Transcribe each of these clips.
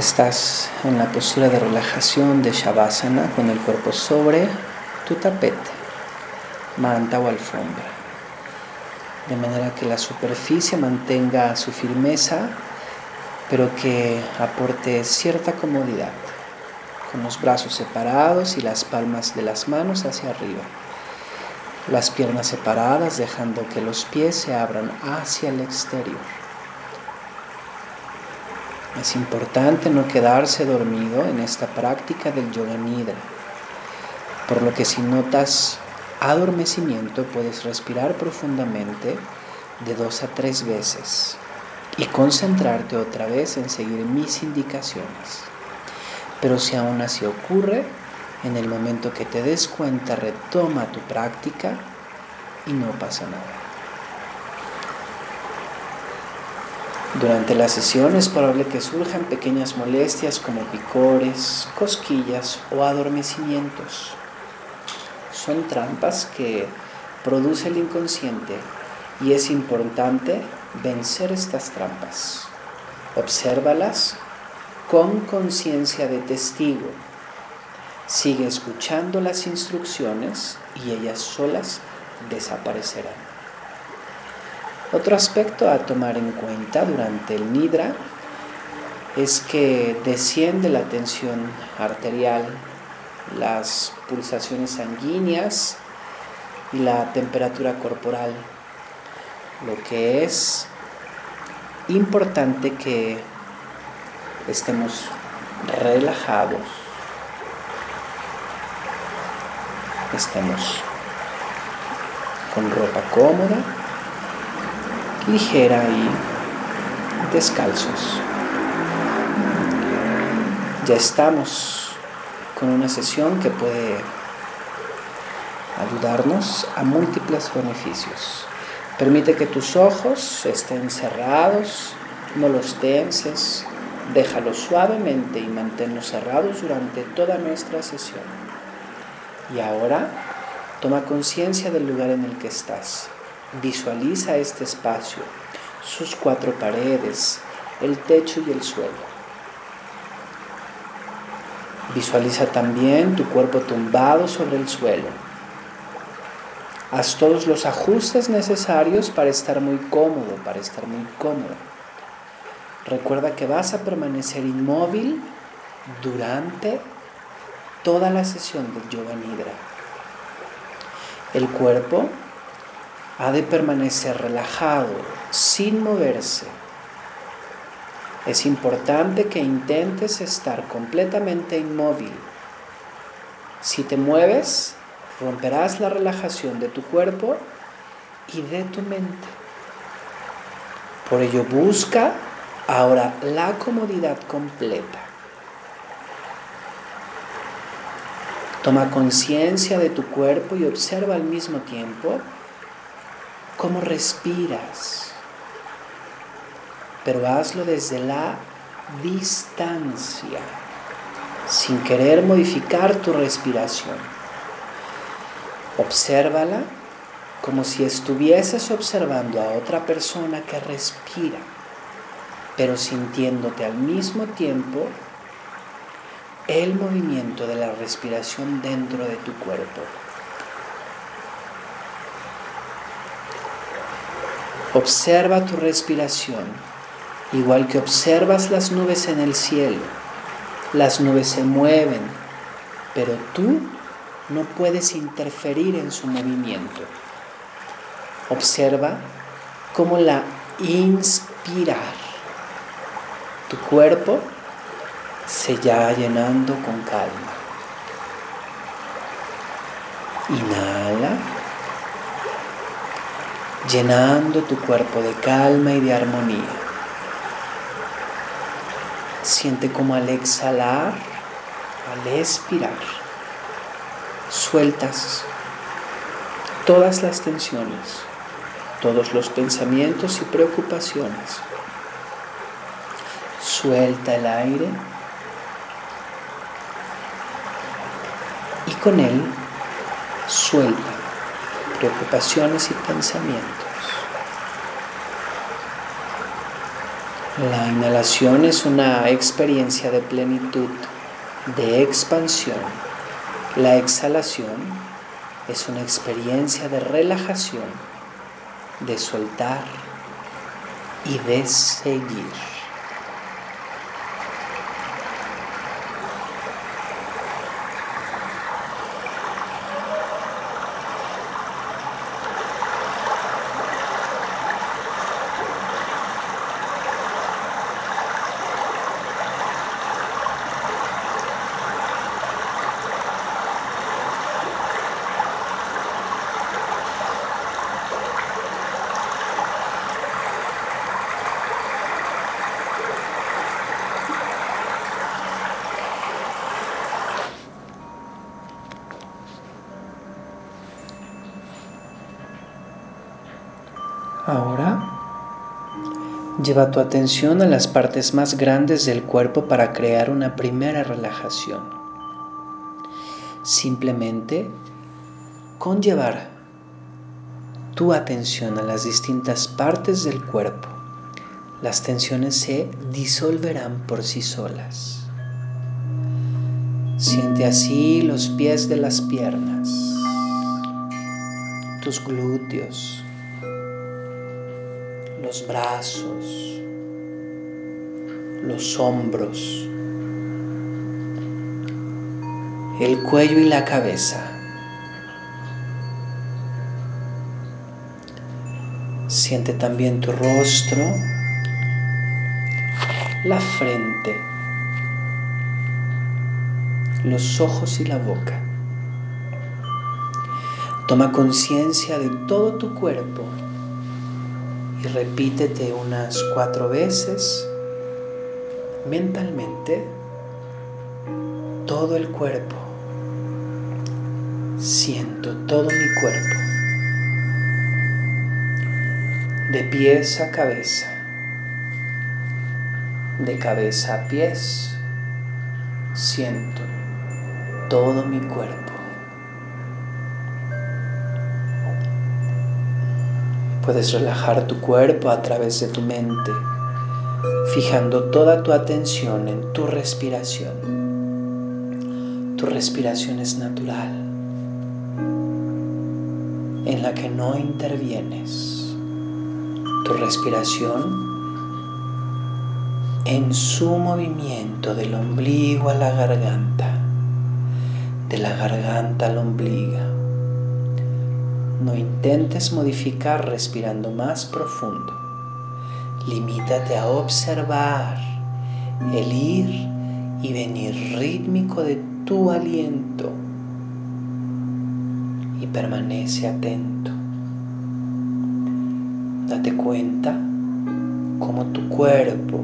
Estás en la postura de relajación de Shavasana con el cuerpo sobre tu tapete, manta o alfombra, de manera que la superficie mantenga su firmeza, pero que aporte cierta comodidad, con los brazos separados y las palmas de las manos hacia arriba, las piernas separadas dejando que los pies se abran hacia el exterior. Es importante no quedarse dormido en esta práctica del yoga nidra, por lo que si notas adormecimiento puedes respirar profundamente de dos a tres veces y concentrarte otra vez en seguir mis indicaciones. Pero si aún así ocurre, en el momento que te des cuenta retoma tu práctica y no pasa nada. Durante la sesión es probable que surjan pequeñas molestias como picores, cosquillas o adormecimientos. Son trampas que produce el inconsciente y es importante vencer estas trampas. Obsérvalas con conciencia de testigo. Sigue escuchando las instrucciones y ellas solas desaparecerán. Otro aspecto a tomar en cuenta durante el nidra es que desciende la tensión arterial, las pulsaciones sanguíneas y la temperatura corporal, lo que es importante que estemos relajados, estemos con ropa cómoda ligera y descalzos. Ya estamos con una sesión que puede ayudarnos a múltiples beneficios. Permite que tus ojos estén cerrados, no los tenses, déjalos suavemente y manténlos cerrados durante toda nuestra sesión. Y ahora toma conciencia del lugar en el que estás. Visualiza este espacio, sus cuatro paredes, el techo y el suelo. Visualiza también tu cuerpo tumbado sobre el suelo. Haz todos los ajustes necesarios para estar muy cómodo, para estar muy cómodo. Recuerda que vas a permanecer inmóvil durante toda la sesión del yoga nidra. El cuerpo ha de permanecer relajado, sin moverse. Es importante que intentes estar completamente inmóvil. Si te mueves, romperás la relajación de tu cuerpo y de tu mente. Por ello busca ahora la comodidad completa. Toma conciencia de tu cuerpo y observa al mismo tiempo cómo respiras, pero hazlo desde la distancia, sin querer modificar tu respiración. Obsérvala como si estuvieses observando a otra persona que respira, pero sintiéndote al mismo tiempo el movimiento de la respiración dentro de tu cuerpo. Observa tu respiración, igual que observas las nubes en el cielo. Las nubes se mueven, pero tú no puedes interferir en su movimiento. Observa cómo la inspirar, tu cuerpo se ya llenando con calma. Inhala llenando tu cuerpo de calma y de armonía. Siente como al exhalar, al expirar, sueltas todas las tensiones, todos los pensamientos y preocupaciones. Suelta el aire y con él suelta preocupaciones y pensamientos. La inhalación es una experiencia de plenitud, de expansión. La exhalación es una experiencia de relajación, de soltar y de seguir. Ahora lleva tu atención a las partes más grandes del cuerpo para crear una primera relajación. Simplemente con llevar tu atención a las distintas partes del cuerpo, las tensiones se disolverán por sí solas. Siente así los pies de las piernas, tus glúteos, los brazos, los hombros, el cuello y la cabeza. Siente también tu rostro, la frente, los ojos y la boca. Toma conciencia de todo tu cuerpo y repítete unas cuatro veces mentalmente todo el cuerpo. Siento todo mi cuerpo. De pies a cabeza. De cabeza a pies. Siento todo mi cuerpo. Puedes relajar tu cuerpo a través de tu mente, fijando toda tu atención en tu respiración. Tu respiración es natural, en la que no intervienes. Tu respiración en su movimiento del ombligo a la garganta, de la garganta al ombligo no intentes modificar respirando más profundo. Limítate a observar el ir y venir rítmico de tu aliento y permanece atento. Date cuenta cómo tu cuerpo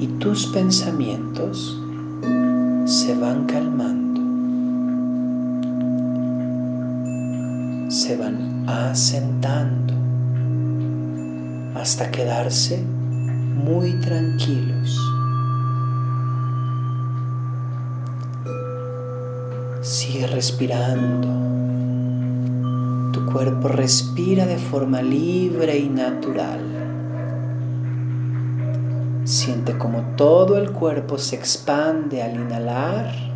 y tus pensamientos se van calmando. Se van asentando hasta quedarse muy tranquilos. Sigue respirando. Tu cuerpo respira de forma libre y natural. Siente como todo el cuerpo se expande al inhalar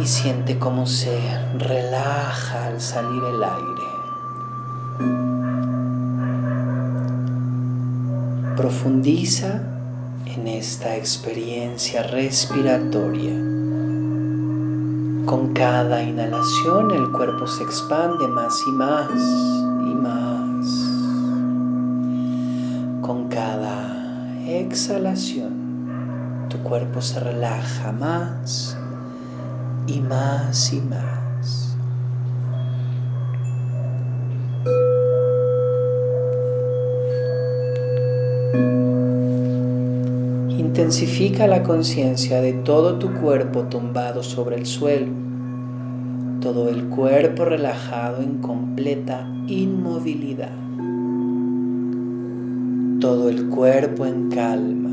y siente cómo se relaja al salir el aire. Profundiza en esta experiencia respiratoria. Con cada inhalación el cuerpo se expande más y más y más. Con cada exhalación tu cuerpo se relaja más y más y más. Intensifica la conciencia de todo tu cuerpo tumbado sobre el suelo, todo el cuerpo relajado en completa inmovilidad, todo el cuerpo en calma.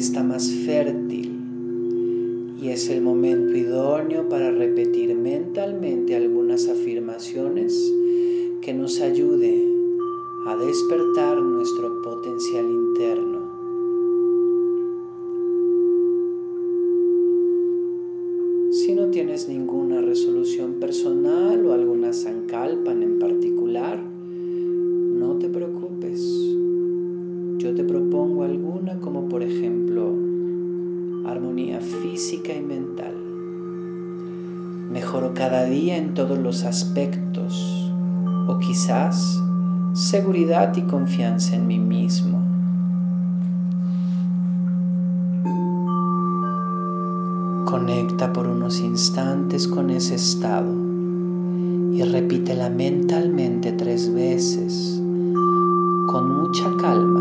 está más fértil y es el momento idóneo para repetir mentalmente algunas afirmaciones que nos ayude a despertar nuestro aspectos o quizás seguridad y confianza en mí mismo. Conecta por unos instantes con ese estado y repítela mentalmente tres veces con mucha calma,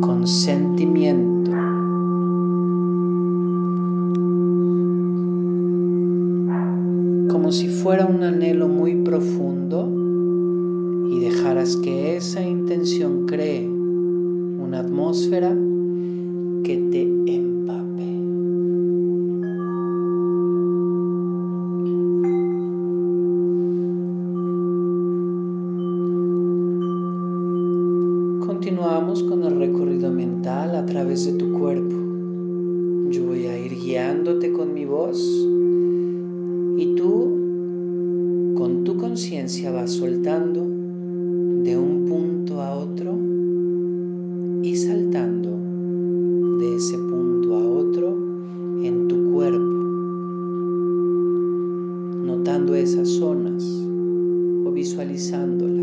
con sentimiento fuera un anhelo muy profundo y dejaras que esa intención cree una atmósfera que te visualizándola.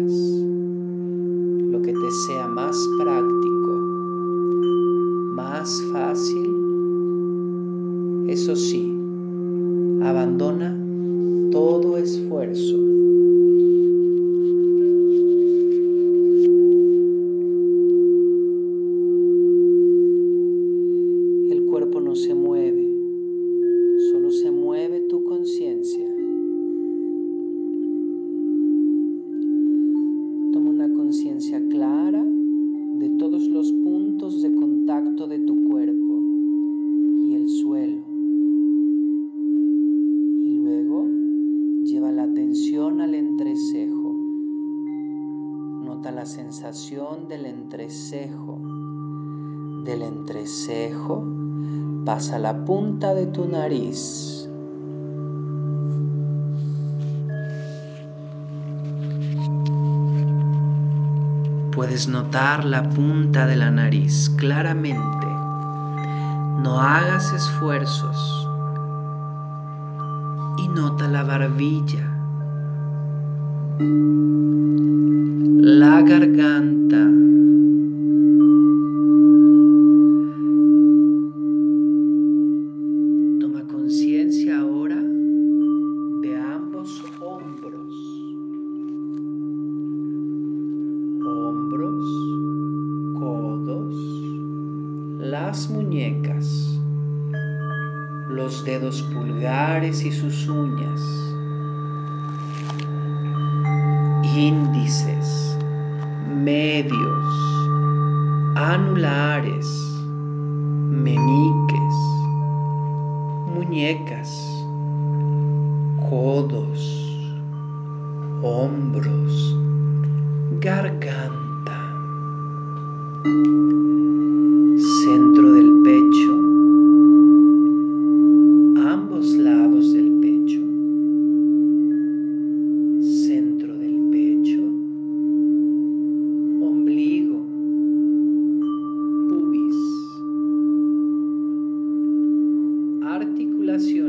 Puedes notar la punta de la nariz claramente. No hagas esfuerzos. Y nota la barbilla. La garganta articulación.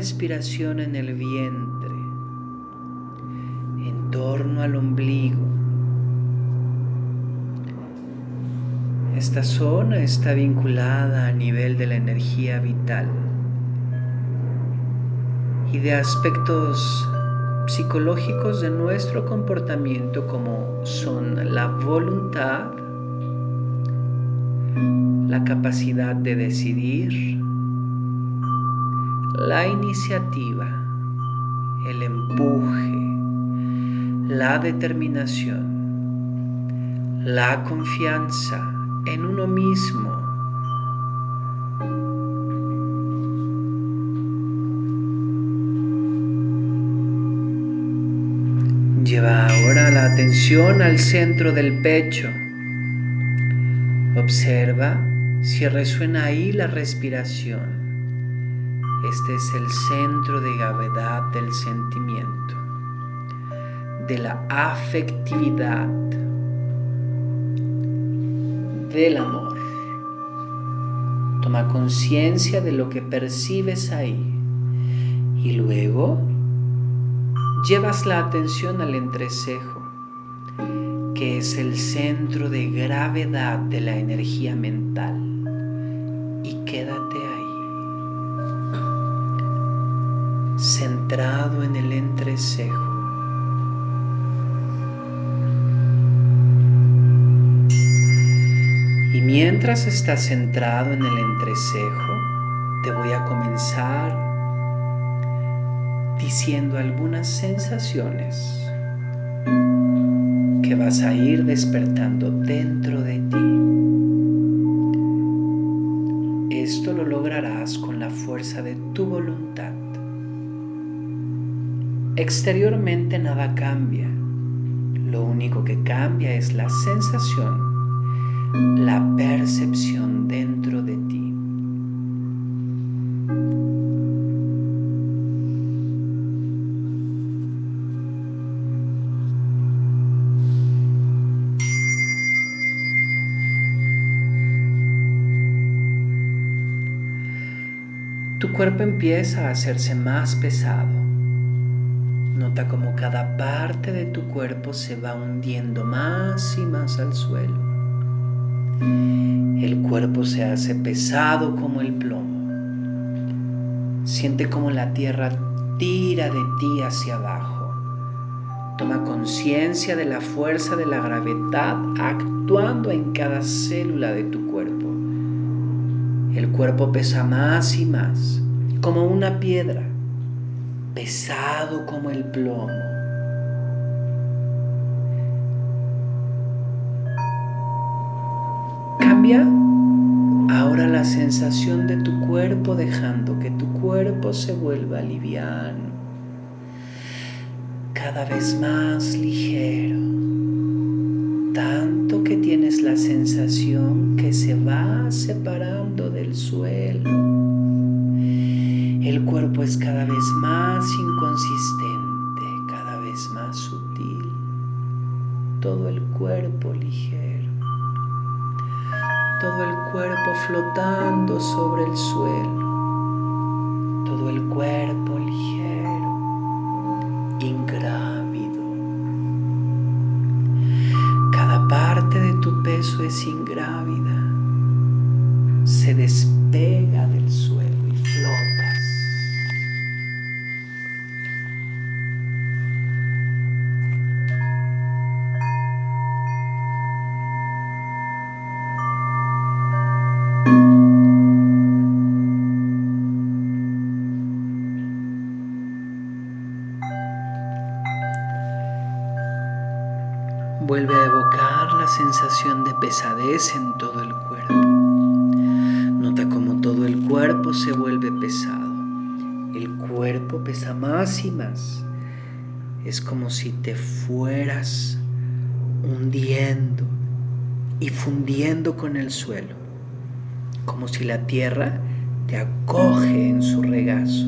Respiración en el vientre, en torno al ombligo. Esta zona está vinculada a nivel de la energía vital y de aspectos psicológicos de nuestro comportamiento como son la voluntad, la capacidad de decidir, la iniciativa, el empuje, la determinación, la confianza en uno mismo. Lleva ahora la atención al centro del pecho. Observa si resuena ahí la respiración. Este es el centro de gravedad del sentimiento, de la afectividad, del amor. Toma conciencia de lo que percibes ahí y luego llevas la atención al entrecejo, que es el centro de gravedad de la energía mental. Y quédate ahí, centrado en el entrecejo. Y mientras estás centrado en el entrecejo, te voy a comenzar diciendo algunas sensaciones que vas a ir despertando dentro de ti. Esto lo lograrás con la fuerza de tu voluntad. Exteriormente nada cambia. Lo único que cambia es la sensación la percepción dentro de ti. Tu cuerpo empieza a hacerse más pesado. Nota como cada parte de tu cuerpo se va hundiendo más y más al suelo. El cuerpo se hace pesado como el plomo. Siente como la tierra tira de ti hacia abajo. Toma conciencia de la fuerza de la gravedad actuando en cada célula de tu cuerpo. El cuerpo pesa más y más, como una piedra, pesado como el plomo. Cambia ahora la sensación de tu cuerpo dejando que tu cuerpo se vuelva liviano, cada vez más ligero, tanto que tienes la sensación que se va separando del suelo. El cuerpo es cada vez más inconsistente, cada vez más sutil, todo el cuerpo ligero. Todo el cuerpo flotando sobre el suelo, todo el cuerpo ligero, ingrávido. Cada parte de tu peso es ingrávida, se despega sensación de pesadez en todo el cuerpo. Nota cómo todo el cuerpo se vuelve pesado. El cuerpo pesa más y más. Es como si te fueras hundiendo y fundiendo con el suelo. Como si la tierra te acoge en su regazo.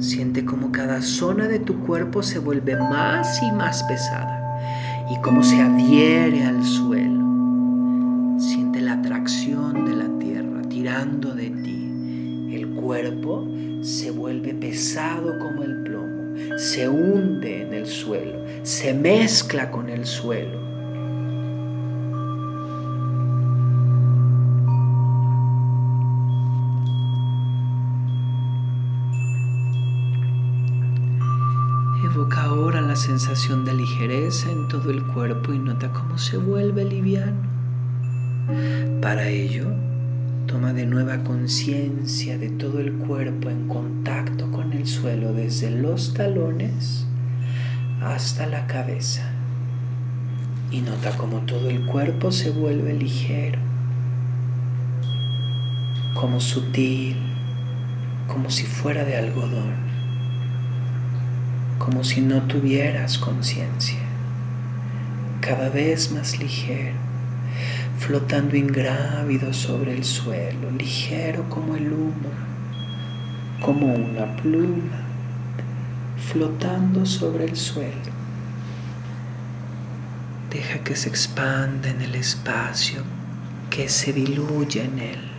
Siente como cada zona de tu cuerpo se vuelve más y más pesada y cómo se adhiere al suelo. Siente la atracción de la tierra tirando de ti. El cuerpo se vuelve pesado como el plomo, se hunde en el suelo, se mezcla con el suelo. En todo el cuerpo y nota cómo se vuelve liviano. Para ello, toma de nueva conciencia de todo el cuerpo en contacto con el suelo desde los talones hasta la cabeza. Y nota cómo todo el cuerpo se vuelve ligero, como sutil, como si fuera de algodón como si no tuvieras conciencia, cada vez más ligero, flotando ingrávido sobre el suelo, ligero como el humo, como una pluma, flotando sobre el suelo. Deja que se expanda en el espacio, que se diluya en él.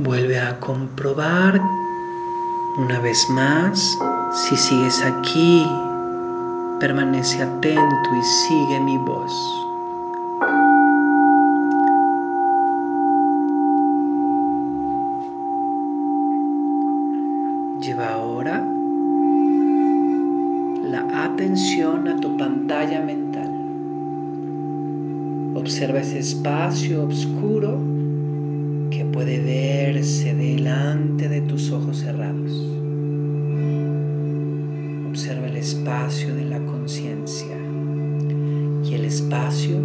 Vuelve a comprobar una vez más si sigues aquí. Permanece atento y sigue mi voz. Lleva ahora la atención a tu pantalla mental. Observa ese espacio oscuro puede verse delante de tus ojos cerrados. Observa el espacio de la conciencia y el espacio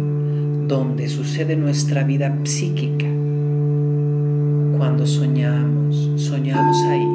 donde sucede nuestra vida psíquica. Cuando soñamos, soñamos ahí.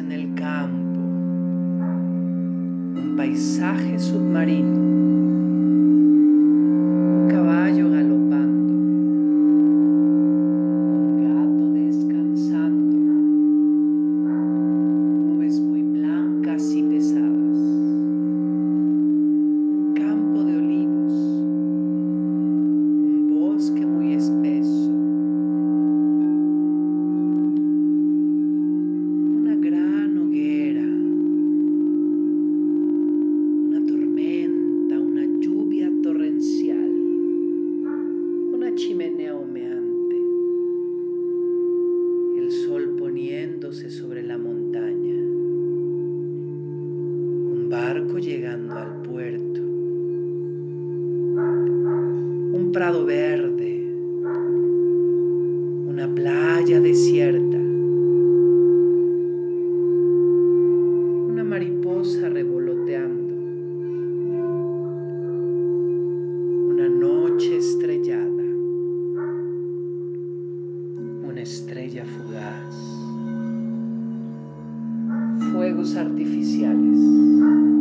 En el campo, un paisaje submarino. una estrella fugaz, fuegos artificiales.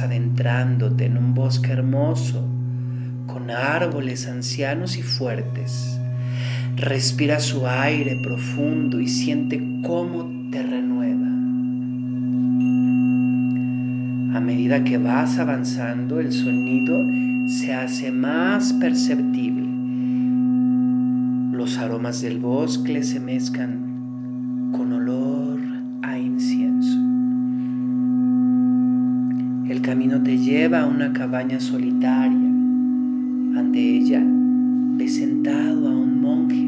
Adentrándote en un bosque hermoso con árboles ancianos y fuertes. Respira su aire profundo y siente cómo te renueva. A medida que vas avanzando, el sonido se hace más perceptible. Aromas del bosque se mezclan con olor a incienso. El camino te lleva a una cabaña solitaria. Ante ella ves sentado a un monje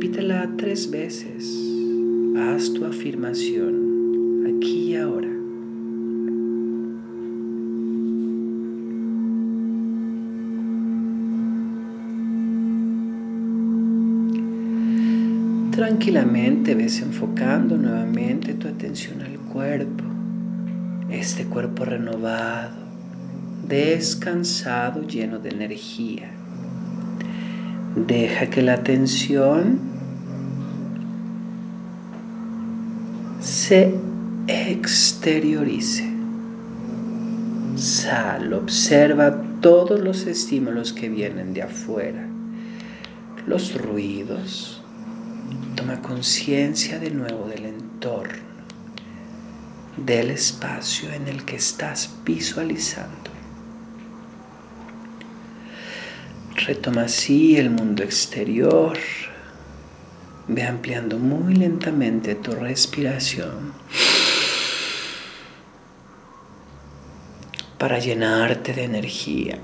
Repítela tres veces. Haz tu afirmación aquí y ahora. Tranquilamente ves enfocando nuevamente tu atención al cuerpo, este cuerpo renovado, descansado, lleno de energía. Deja que la atención se exteriorice. Sal, observa todos los estímulos que vienen de afuera, los ruidos, Toma conciencia de nuevo del entorno, del espacio en el que estás visualizando. Retoma así el mundo exterior. Ve ampliando muy lentamente tu respiración para llenarte de energía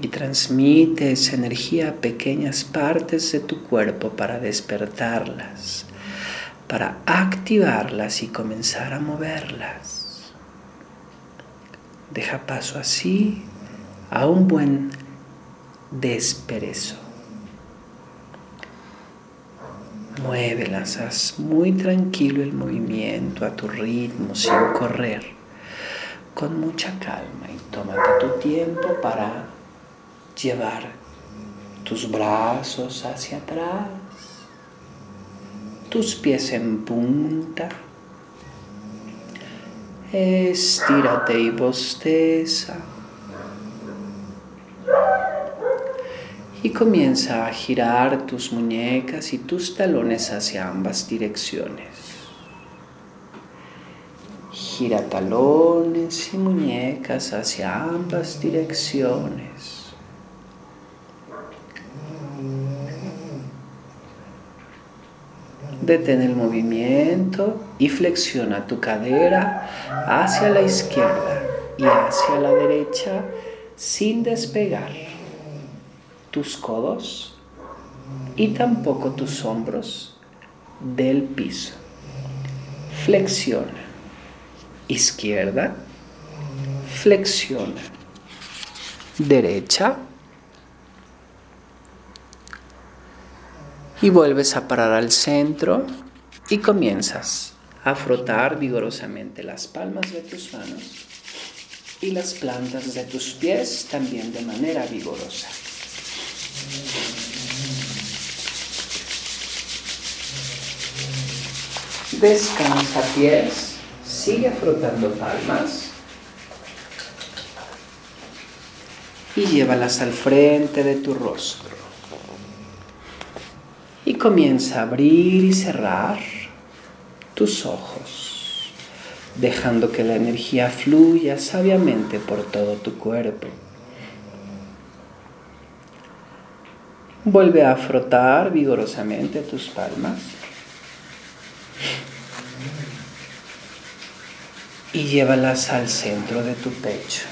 y transmite esa energía a pequeñas partes de tu cuerpo para despertarlas, para activarlas y comenzar a moverlas. Deja paso así a un buen desperezo. Muévelas, haz muy tranquilo el movimiento a tu ritmo, sin correr, con mucha calma y tómate tu tiempo para llevar tus brazos hacia atrás, tus pies en punta. Estírate y bosteza. Y comienza a girar tus muñecas y tus talones hacia ambas direcciones. Gira talones y muñecas hacia ambas direcciones. Detén el movimiento y flexiona tu cadera hacia la izquierda y hacia la derecha sin despegar tus codos y tampoco tus hombros del piso. Flexiona. Izquierda. Flexiona. Derecha. y vuelves a parar al centro y comienzas a frotar vigorosamente las palmas de tus manos y las plantas de tus pies también de manera vigorosa. Descansa pies, sigue frotando palmas y llévalas al frente de tu rostro y comienza a abrir y cerrar tus ojos, dejando que la energía fluya sabiamente por todo tu cuerpo. Vuelve a frotar vigorosamente tus palmas. Y llévalas al centro de tu pecho.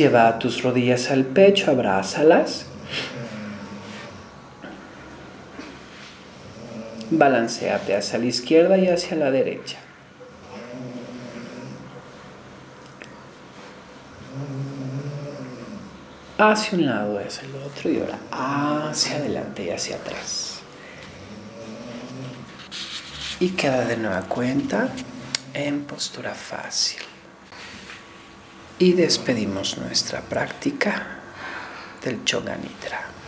Lleva tus rodillas al pecho, abrázalas. Balanceate hacia la izquierda y hacia la derecha. hacia un lado, hacia el otro y ahora hacia adelante y hacia atrás. Y queda de nueva cuenta en postura fácil. Y despedimos nuestra práctica del Choganitra.